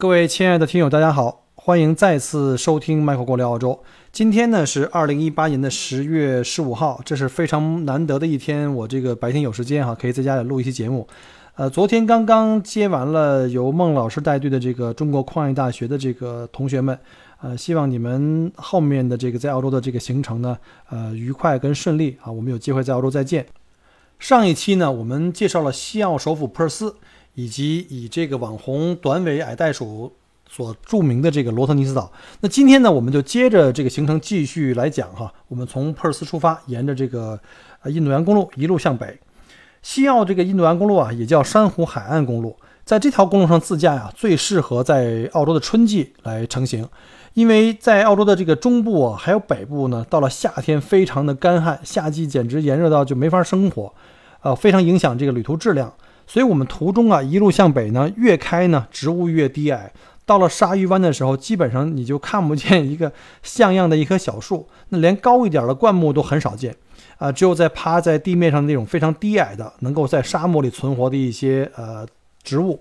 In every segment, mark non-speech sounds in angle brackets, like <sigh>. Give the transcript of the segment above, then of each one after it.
各位亲爱的听友，大家好，欢迎再次收听麦克过聊澳洲。今天呢是二零一八年的十月十五号，这是非常难得的一天，我这个白天有时间哈，可以在家里录一期节目。呃，昨天刚刚接完了由孟老师带队的这个中国矿业大学的这个同学们，呃，希望你们后面的这个在澳洲的这个行程呢，呃，愉快跟顺利啊，我们有机会在澳洲再见。上一期呢，我们介绍了西澳首府珀斯。以及以这个网红短尾矮袋鼠所著名的这个罗特尼斯岛，那今天呢，我们就接着这个行程继续来讲哈。我们从珀尔斯出发，沿着这个呃印度洋公路一路向北。西澳这个印度洋公路啊，也叫珊瑚海岸公路，在这条公路上自驾呀，最适合在澳洲的春季来成行，因为在澳洲的这个中部啊，还有北部呢，到了夏天非常的干旱，夏季简直炎热到就没法生活，呃，非常影响这个旅途质量。所以，我们途中啊，一路向北呢，越开呢，植物越低矮。到了鲨鱼湾的时候，基本上你就看不见一个像样的一棵小树，那连高一点的灌木都很少见 <laughs> 啊。只有在趴在地面上那种非常低矮的，能够在沙漠里存活的一些呃植物，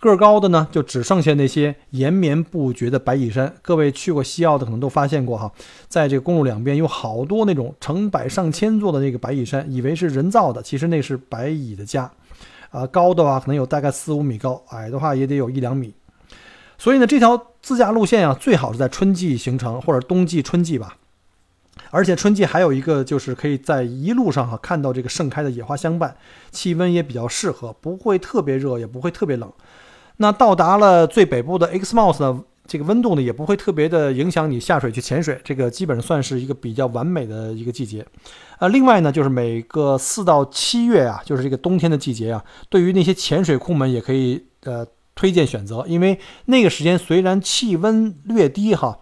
个儿高的呢，就只剩下那些延绵不绝的白蚁山。各位去过西澳的可能都发现过哈，在这个公路两边有好多那种成百上千座的那个白蚁山，以为是人造的，其实那是白蚁的家。啊，高的话可能有大概四五米高，矮的话也得有一两米。所以呢，这条自驾路线啊，最好是在春季行程或者冬季春季吧。而且春季还有一个就是可以在一路上哈看到这个盛开的野花相伴，气温也比较适合，不会特别热，也不会特别冷。那到达了最北部的 X m o u s 呢？这个温度呢也不会特别的影响你下水去潜水，这个基本上算是一个比较完美的一个季节。呃，另外呢，就是每个四到七月啊，就是这个冬天的季节啊，对于那些潜水库们也可以呃推荐选择，因为那个时间虽然气温略低哈，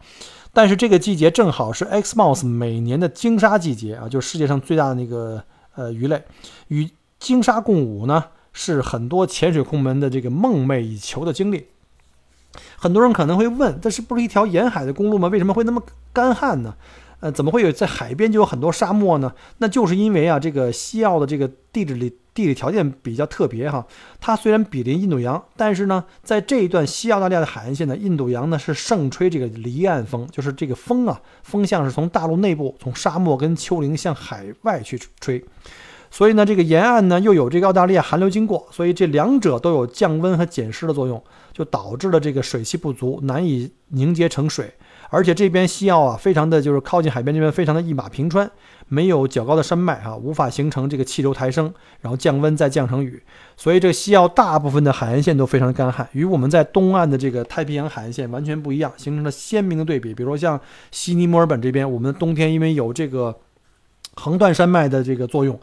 但是这个季节正好是 Xmouth 每年的鲸鲨季节啊，就是世界上最大的那个呃鱼类，与鲸鲨共舞呢，是很多潜水控们的这个梦寐以求的经历。很多人可能会问，这是不是一条沿海的公路吗？为什么会那么干旱呢？呃，怎么会有在海边就有很多沙漠呢？那就是因为啊，这个西澳的这个地质里地理条件比较特别哈。它虽然比邻印度洋，但是呢，在这一段西澳大利亚的海岸线呢，印度洋呢是盛吹这个离岸风，就是这个风啊，风向是从大陆内部，从沙漠跟丘陵向海外去吹。所以呢，这个沿岸呢又有这个澳大利亚寒流经过，所以这两者都有降温和减湿的作用。就导致了这个水汽不足，难以凝结成水。而且这边西澳啊，非常的就是靠近海边这边，非常的一马平川，没有较高的山脉啊，无法形成这个气流抬升，然后降温再降成雨。所以这个西澳大部分的海岸线都非常干旱，与我们在东岸的这个太平洋海岸线完全不一样，形成了鲜明的对比。比如说像悉尼、墨尔本这边，我们冬天因为有这个横断山脉的这个作用，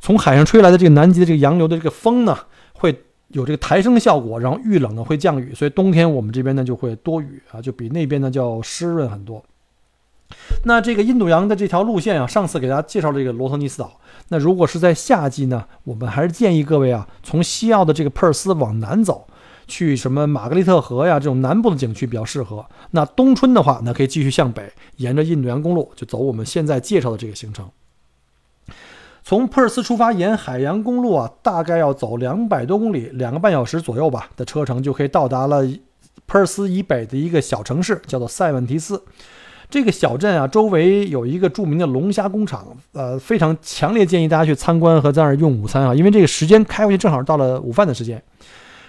从海上吹来的这个南极的这个洋流的这个风呢，会。有这个抬升效果，然后遇冷呢会降雨，所以冬天我们这边呢就会多雨啊，就比那边呢叫湿润很多。那这个印度洋的这条路线啊，上次给大家介绍这个罗特尼斯岛。那如果是在夏季呢，我们还是建议各位啊，从西澳的这个珀尔斯往南走，去什么玛格丽特河呀这种南部的景区比较适合。那冬春的话，那可以继续向北，沿着印度洋公路就走我们现在介绍的这个行程。从珀尔斯出发，沿海洋公路啊，大概要走两百多公里，两个半小时左右吧的车程，就可以到达了珀尔斯以北的一个小城市，叫做塞万提斯。这个小镇啊，周围有一个著名的龙虾工厂，呃，非常强烈建议大家去参观和在那儿用午餐啊，因为这个时间开过去正好到了午饭的时间。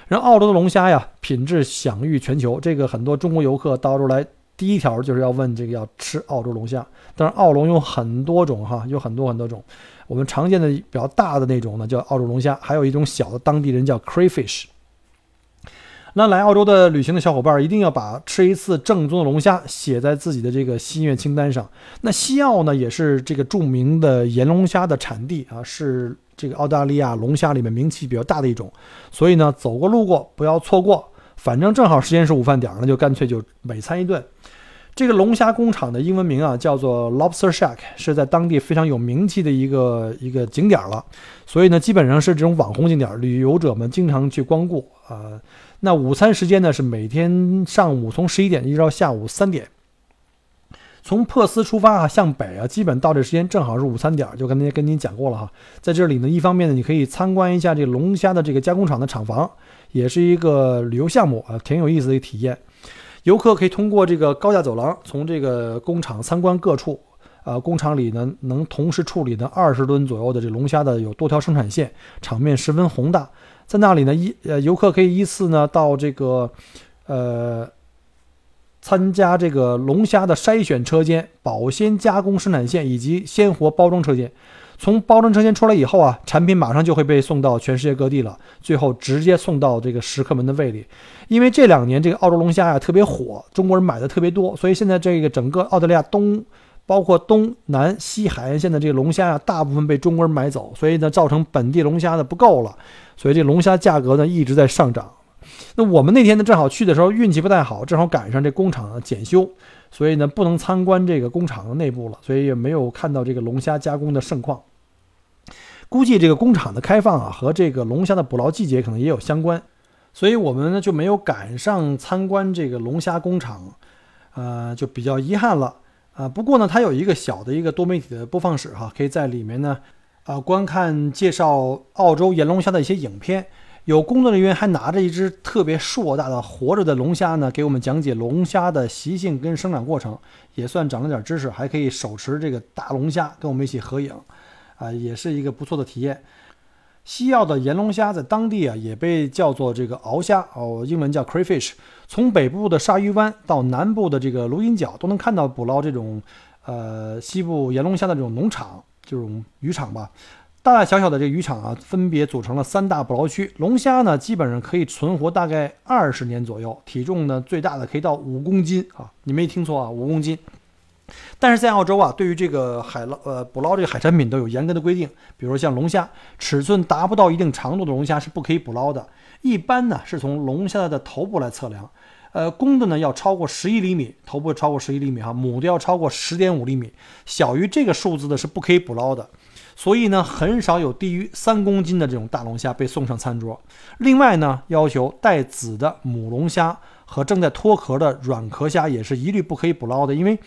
然后澳洲的龙虾呀，品质享誉全球，这个很多中国游客到这儿来，第一条就是要问这个要吃澳洲龙虾。但是，澳龙有很多种哈，有很多很多种。我们常见的比较大的那种呢，叫澳洲龙虾，还有一种小的，当地人叫 crayfish。那来澳洲的旅行的小伙伴一定要把吃一次正宗的龙虾写在自己的这个心愿清单上。那西澳呢，也是这个著名的盐龙虾的产地啊，是这个澳大利亚龙虾里面名气比较大的一种。所以呢，走过路过不要错过，反正正好时间是午饭点儿，那就干脆就美餐一顿。这个龙虾工厂的英文名啊，叫做 Lobster Shack，是在当地非常有名气的一个一个景点了。所以呢，基本上是这种网红景点，旅游者们经常去光顾啊。那午餐时间呢是每天上午从十一点一直到下午三点。从珀斯出发啊，向北啊，基本到这时间正好是午餐点，就刚才跟您讲过了哈。在这里呢，一方面呢，你可以参观一下这龙虾的这个加工厂的厂房，也是一个旅游项目啊，挺有意思的一个体验。游客可以通过这个高架走廊，从这个工厂参观各处。呃，工厂里呢能同时处理呢二十吨左右的这龙虾的有多条生产线，场面十分宏大。在那里呢，一呃游客可以依次呢到这个，呃，参加这个龙虾的筛选车间、保鲜加工生产线以及鲜活包装车间。从包装车间出来以后啊，产品马上就会被送到全世界各地了，最后直接送到这个食客们的胃里。因为这两年这个澳洲龙虾呀特别火，中国人买的特别多，所以现在这个整个澳大利亚东。包括东南西海岸线的这个龙虾呀，大部分被中国人买走，所以呢，造成本地龙虾的不够了，所以这龙虾价格呢一直在上涨。那我们那天呢正好去的时候运气不太好，正好赶上这工厂检修，所以呢不能参观这个工厂的内部了，所以也没有看到这个龙虾加工的盛况。估计这个工厂的开放啊和这个龙虾的捕捞季节可能也有相关，所以我们呢就没有赶上参观这个龙虾工厂，呃，就比较遗憾了。啊，不过呢，它有一个小的一个多媒体的播放室哈，可以在里面呢，啊，观看介绍澳洲盐龙虾的一些影片。有工作人员还拿着一只特别硕大的活着的龙虾呢，给我们讲解龙虾的习性跟生长过程，也算长了点知识。还可以手持这个大龙虾跟我们一起合影，啊，也是一个不错的体验。西澳的岩龙虾在当地啊也被叫做这个鳌虾哦，英文叫 crayfish。从北部的鲨鱼湾到南部的这个卢荫角，都能看到捕捞这种呃西部岩龙虾的这种农场，这种渔场吧。大大小小的这渔场啊，分别组成了三大捕捞区。龙虾呢，基本上可以存活大概二十年左右，体重呢最大的可以到五公斤啊，你没听错啊，五公斤。但是在澳洲啊，对于这个海捞呃捕捞这个海产品都有严格的规定，比如像龙虾，尺寸达不到一定长度的龙虾是不可以捕捞的。一般呢是从龙虾的头部来测量，呃，公的呢要超过十一厘米，头部超过十一厘米哈，母的要超过十点五厘米，小于这个数字的是不可以捕捞的。所以呢，很少有低于三公斤的这种大龙虾被送上餐桌。另外呢，要求带籽的母龙虾和正在脱壳的软壳虾也是一律不可以捕捞的，因为。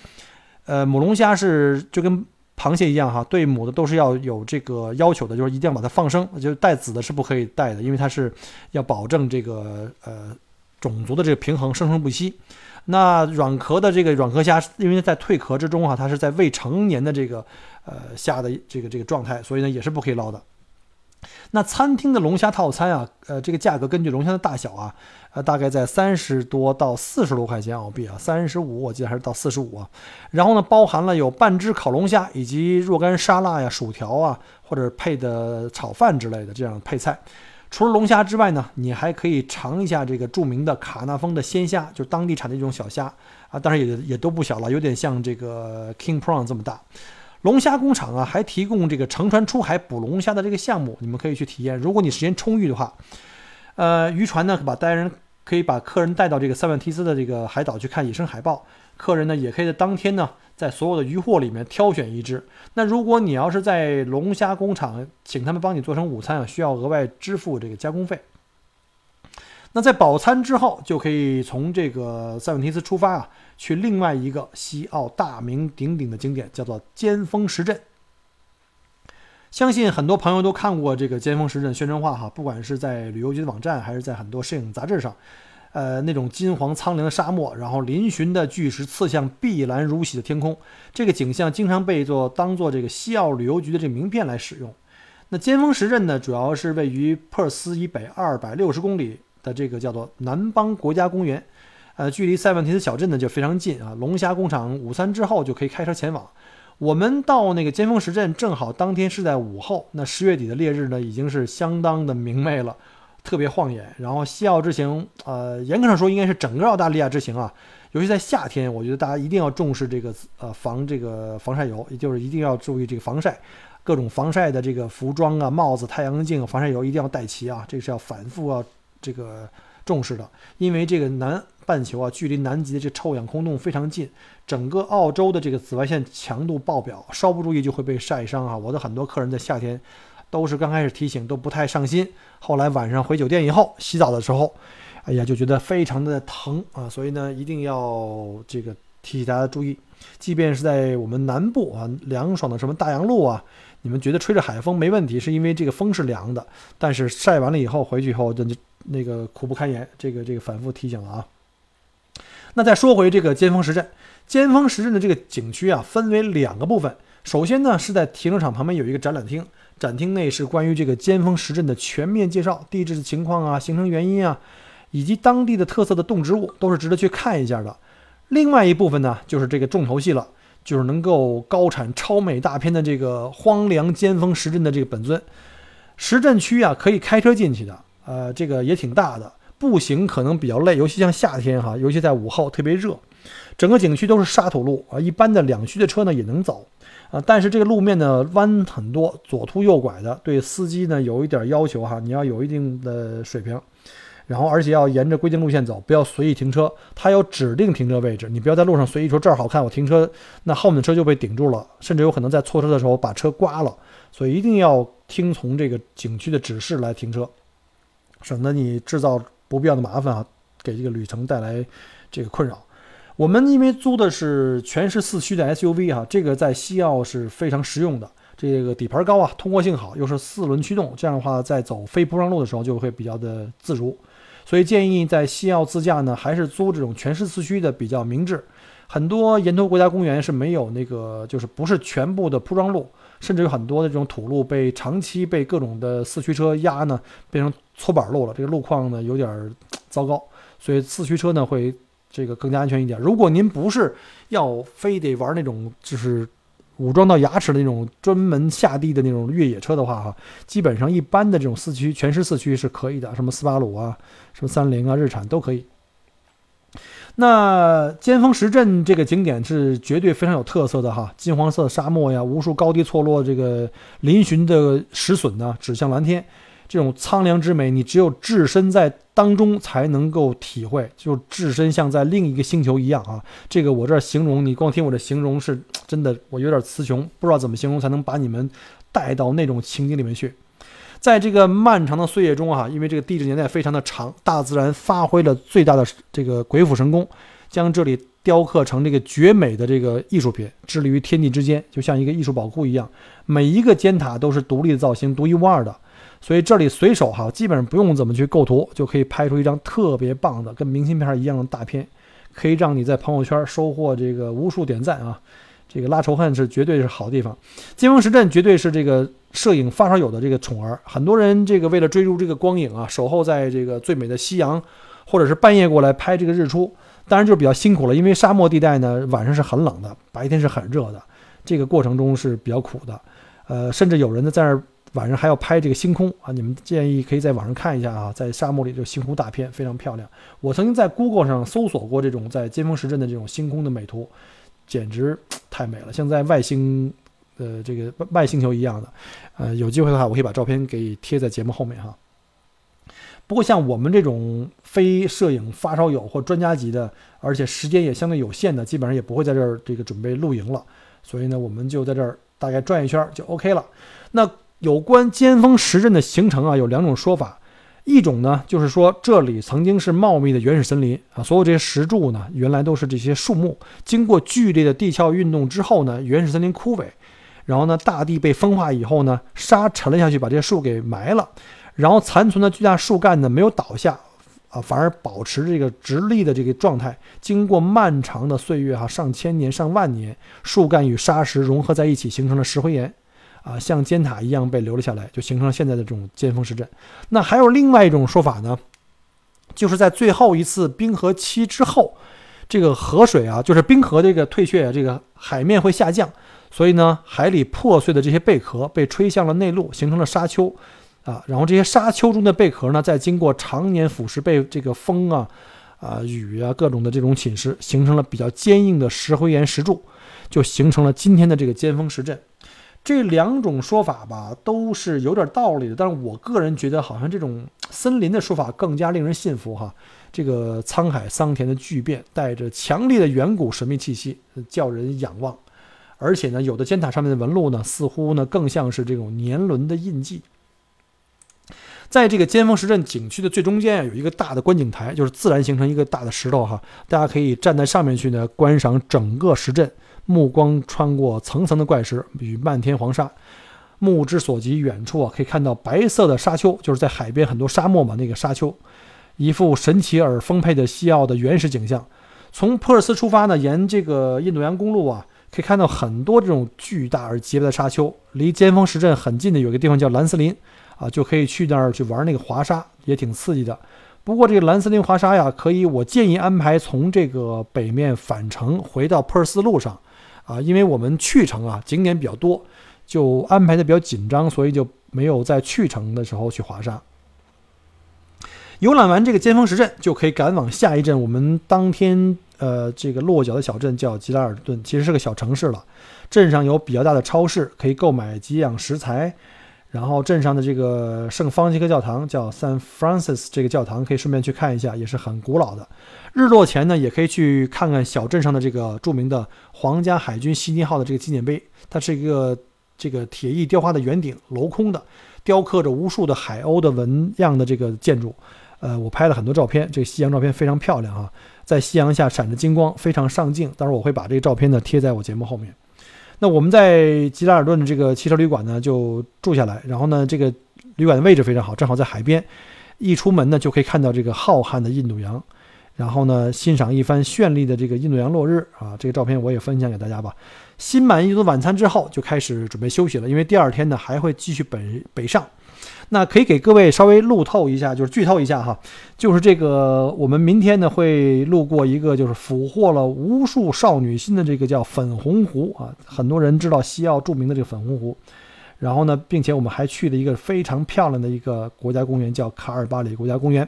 呃，母龙虾是就跟螃蟹一样哈，对母的都是要有这个要求的，就是一定要把它放生，就是带子的是不可以带的，因为它是要保证这个呃种族的这个平衡，生生不息。那软壳的这个软壳虾，因为在蜕壳之中哈，它是在未成年的这个呃虾的这个这个状态，所以呢也是不可以捞的。那餐厅的龙虾套餐啊，呃，这个价格根据龙虾的大小啊，呃，大概在三十多到四十多块钱澳币啊，三十五我记得还是到四十五啊。然后呢，包含了有半只烤龙虾以及若干沙拉呀、薯条啊，或者配的炒饭之类的这样的配菜。除了龙虾之外呢，你还可以尝一下这个著名的卡纳峰的鲜虾，就是当地产的一种小虾啊，当然也也都不小了，有点像这个 King Prawn 这么大。龙虾工厂啊，还提供这个乘船出海捕龙虾的这个项目，你们可以去体验。如果你时间充裕的话，呃，渔船呢把带人可以把客人带到这个塞万提斯的这个海岛去看野生海豹，客人呢也可以在当天呢在所有的渔获里面挑选一只。那如果你要是在龙虾工厂请他们帮你做成午餐啊，需要额外支付这个加工费。那在饱餐之后，就可以从这个塞万提斯出发啊。去另外一个西澳大名鼎鼎的景点，叫做尖峰石镇。相信很多朋友都看过这个尖峰石镇宣传画哈，不管是在旅游局的网站，还是在很多摄影杂志上，呃，那种金黄苍凉的沙漠，然后嶙峋的巨石刺向碧蓝如洗的天空，这个景象经常被做当做这个西澳旅游局的这个名片来使用。那尖峰石镇呢，主要是位于珀斯以北二百六十公里的这个叫做南邦国家公园。呃，距离塞万提斯小镇呢就非常近啊。龙虾工厂午餐之后就可以开车前往。我们到那个尖峰石镇，正好当天是在午后。那十月底的烈日呢，已经是相当的明媚了。特别晃眼。然后西澳之行，呃，严格上说应该是整个澳大利亚之行啊，尤其在夏天，我觉得大家一定要重视这个呃防这个防晒油，也就是一定要注意这个防晒，各种防晒的这个服装啊、帽子、太阳镜、防晒油一定要带齐啊，这是要反复要这个重视的，因为这个南半球啊，距离南极的这臭氧空洞非常近，整个澳洲的这个紫外线强度爆表，稍不注意就会被晒伤啊。我的很多客人在夏天。都是刚开始提醒都不太上心，后来晚上回酒店以后洗澡的时候，哎呀就觉得非常的疼啊，所以呢一定要这个提醒大家注意，即便是在我们南部啊凉爽的什么大洋路啊，你们觉得吹着海风没问题，是因为这个风是凉的，但是晒完了以后回去以后，那就那个苦不堪言，这个这个反复提醒了啊。那再说回这个尖峰石镇，尖峰石镇的这个景区啊分为两个部分，首先呢是在停车场旁边有一个展览厅。展厅内是关于这个尖峰石镇的全面介绍，地质的情况啊，形成原因啊，以及当地的特色的动植物，都是值得去看一下的。另外一部分呢，就是这个重头戏了，就是能够高产超美大片的这个荒凉尖峰石镇的这个本尊。石镇区啊，可以开车进去的，呃，这个也挺大的，步行可能比较累，尤其像夏天哈，尤其在午后特别热。整个景区都是沙土路啊，一般的两驱的车呢也能走。啊，但是这个路面呢弯很多，左突右拐的，对司机呢有一点要求哈，你要有一定的水平，然后而且要沿着规定路线走，不要随意停车，它有指定停车位置，你不要在路上随意说这儿好看我停车，那后面的车就被顶住了，甚至有可能在错车的时候把车刮了，所以一定要听从这个景区的指示来停车，省得你制造不必要的麻烦啊，给这个旅程带来这个困扰。我们因为租的是全是四驱的 SUV 哈，这个在西澳是非常实用的。这个底盘高啊，通过性好，又是四轮驱动，这样的话在走非铺装路的时候就会比较的自如。所以建议在西澳自驾呢，还是租这种全时四驱的比较明智。很多沿途国家公园是没有那个，就是不是全部的铺装路，甚至有很多的这种土路被长期被各种的四驱车压呢，变成搓板路了。这个路况呢有点糟糕，所以四驱车呢会。这个更加安全一点。如果您不是要非得玩那种就是武装到牙齿的那种专门下地的那种越野车的话，哈，基本上一般的这种四驱全时四驱是可以的，什么斯巴鲁啊，什么三菱啊，日产都可以。那尖峰石镇这个景点是绝对非常有特色的哈，金黄色沙漠呀，无数高低错落这个嶙峋的石笋呢，指向蓝天。这种苍凉之美，你只有置身在当中才能够体会，就置身像在另一个星球一样啊！这个我这形容，你光听我这形容是真的，我有点词穷，不知道怎么形容才能把你们带到那种情景里面去。在这个漫长的岁月中啊，因为这个地质年代非常的长，大自然发挥了最大的这个鬼斧神工，将这里雕刻成这个绝美的这个艺术品，致力于天地之间，就像一个艺术宝库一样。每一个尖塔都是独立的造型，独一无二的。所以这里随手哈，基本上不用怎么去构图，就可以拍出一张特别棒的、跟明信片一样的大片，可以让你在朋友圈收获这个无数点赞啊！这个拉仇恨是绝对是好地方。金峰石镇绝对是这个摄影发烧友的这个宠儿，很多人这个为了追逐这个光影啊，守候在这个最美的夕阳，或者是半夜过来拍这个日出，当然就是比较辛苦了，因为沙漠地带呢，晚上是很冷的，白天是很热的，这个过程中是比较苦的。呃，甚至有人呢在那儿。晚上还要拍这个星空啊！你们建议可以在网上看一下啊，在沙漠里就星空大片非常漂亮。我曾经在 Google 上搜索过这种在尖峰石镇的这种星空的美图，简直太美了，像在外星，呃，这个外星球一样的。呃，有机会的话，我可以把照片给贴在节目后面哈。不过像我们这种非摄影发烧友或专家级的，而且时间也相对有限的，基本上也不会在这儿这个准备露营了。所以呢，我们就在这儿大概转一圈就 OK 了。那。有关尖峰石镇的形成啊，有两种说法。一种呢，就是说这里曾经是茂密的原始森林啊，所有这些石柱呢，原来都是这些树木。经过剧烈的地壳运动之后呢，原始森林枯萎，然后呢，大地被风化以后呢，沙沉了下去，把这些树给埋了。然后残存的巨大树干呢，没有倒下啊，反而保持这个直立的这个状态。经过漫长的岁月哈，上千年、上万年，树干与沙石融合在一起，形成了石灰岩。啊，像尖塔一样被留了下来，就形成了现在的这种尖峰石阵。那还有另外一种说法呢，就是在最后一次冰河期之后，这个河水啊，就是冰河这个退却，这个海面会下降，所以呢，海里破碎的这些贝壳被吹向了内陆，形成了沙丘。啊。然后这些沙丘中的贝壳呢，在经过常年腐蚀，被这个风啊、啊雨啊各种的这种侵蚀，形成了比较坚硬的石灰岩石柱，就形成了今天的这个尖峰石阵。这两种说法吧，都是有点道理的，但是我个人觉得，好像这种森林的说法更加令人信服哈。这个沧海桑田的巨变，带着强烈的远古神秘气息，叫人仰望。而且呢，有的尖塔上面的纹路呢，似乎呢更像是这种年轮的印记。在这个尖峰石阵景区的最中间啊，有一个大的观景台，就是自然形成一个大的石头哈，大家可以站在上面去呢观赏整个石阵。目光穿过层层的怪石与漫天黄沙，目之所及，远处啊可以看到白色的沙丘，就是在海边很多沙漠嘛，那个沙丘，一副神奇而丰沛的西澳的原始景象。从普尔斯出发呢，沿这个印度洋公路啊，可以看到很多这种巨大而洁白的沙丘。离尖峰石阵很近的有个地方叫蓝森林啊，就可以去那儿去玩那个滑沙，也挺刺激的。不过这个蓝森林滑沙呀，可以我建议安排从这个北面返程回到普尔斯路上。啊，因为我们去程啊景点比较多，就安排的比较紧张，所以就没有在去程的时候去华沙。游览完这个尖峰石阵，就可以赶往下一站。我们当天呃这个落脚的小镇叫吉拉尔顿，其实是个小城市了。镇上有比较大的超市，可以购买几样食材。然后镇上的这个圣方济各教堂叫 San Francis，这个教堂可以顺便去看一下，也是很古老的。日落前呢，也可以去看看小镇上的这个著名的皇家海军悉尼号的这个纪念碑。它是一个这个铁艺雕花的圆顶，镂空的，雕刻着无数的海鸥的纹样的这个建筑。呃，我拍了很多照片，这个夕阳照片非常漂亮啊，在夕阳下闪着金光，非常上镜。到时候我会把这个照片呢贴在我节目后面。那我们在吉拉尔顿的这个汽车旅馆呢就住下来，然后呢这个旅馆的位置非常好，正好在海边，一出门呢就可以看到这个浩瀚的印度洋。然后呢，欣赏一番绚丽的这个印度洋落日啊，这个照片我也分享给大家吧。心满意足的晚餐之后，就开始准备休息了，因为第二天呢还会继续北北上。那可以给各位稍微路透一下，就是剧透一下哈，就是这个我们明天呢会路过一个就是俘获了无数少女心的这个叫粉红湖啊，很多人知道西澳著名的这个粉红湖。然后呢，并且我们还去了一个非常漂亮的一个国家公园，叫卡尔巴里国家公园。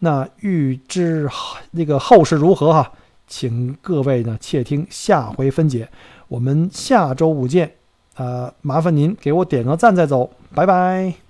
那预知那个后事如何哈，请各位呢且听下回分解。我们下周五见，呃，麻烦您给我点个赞再走，拜拜。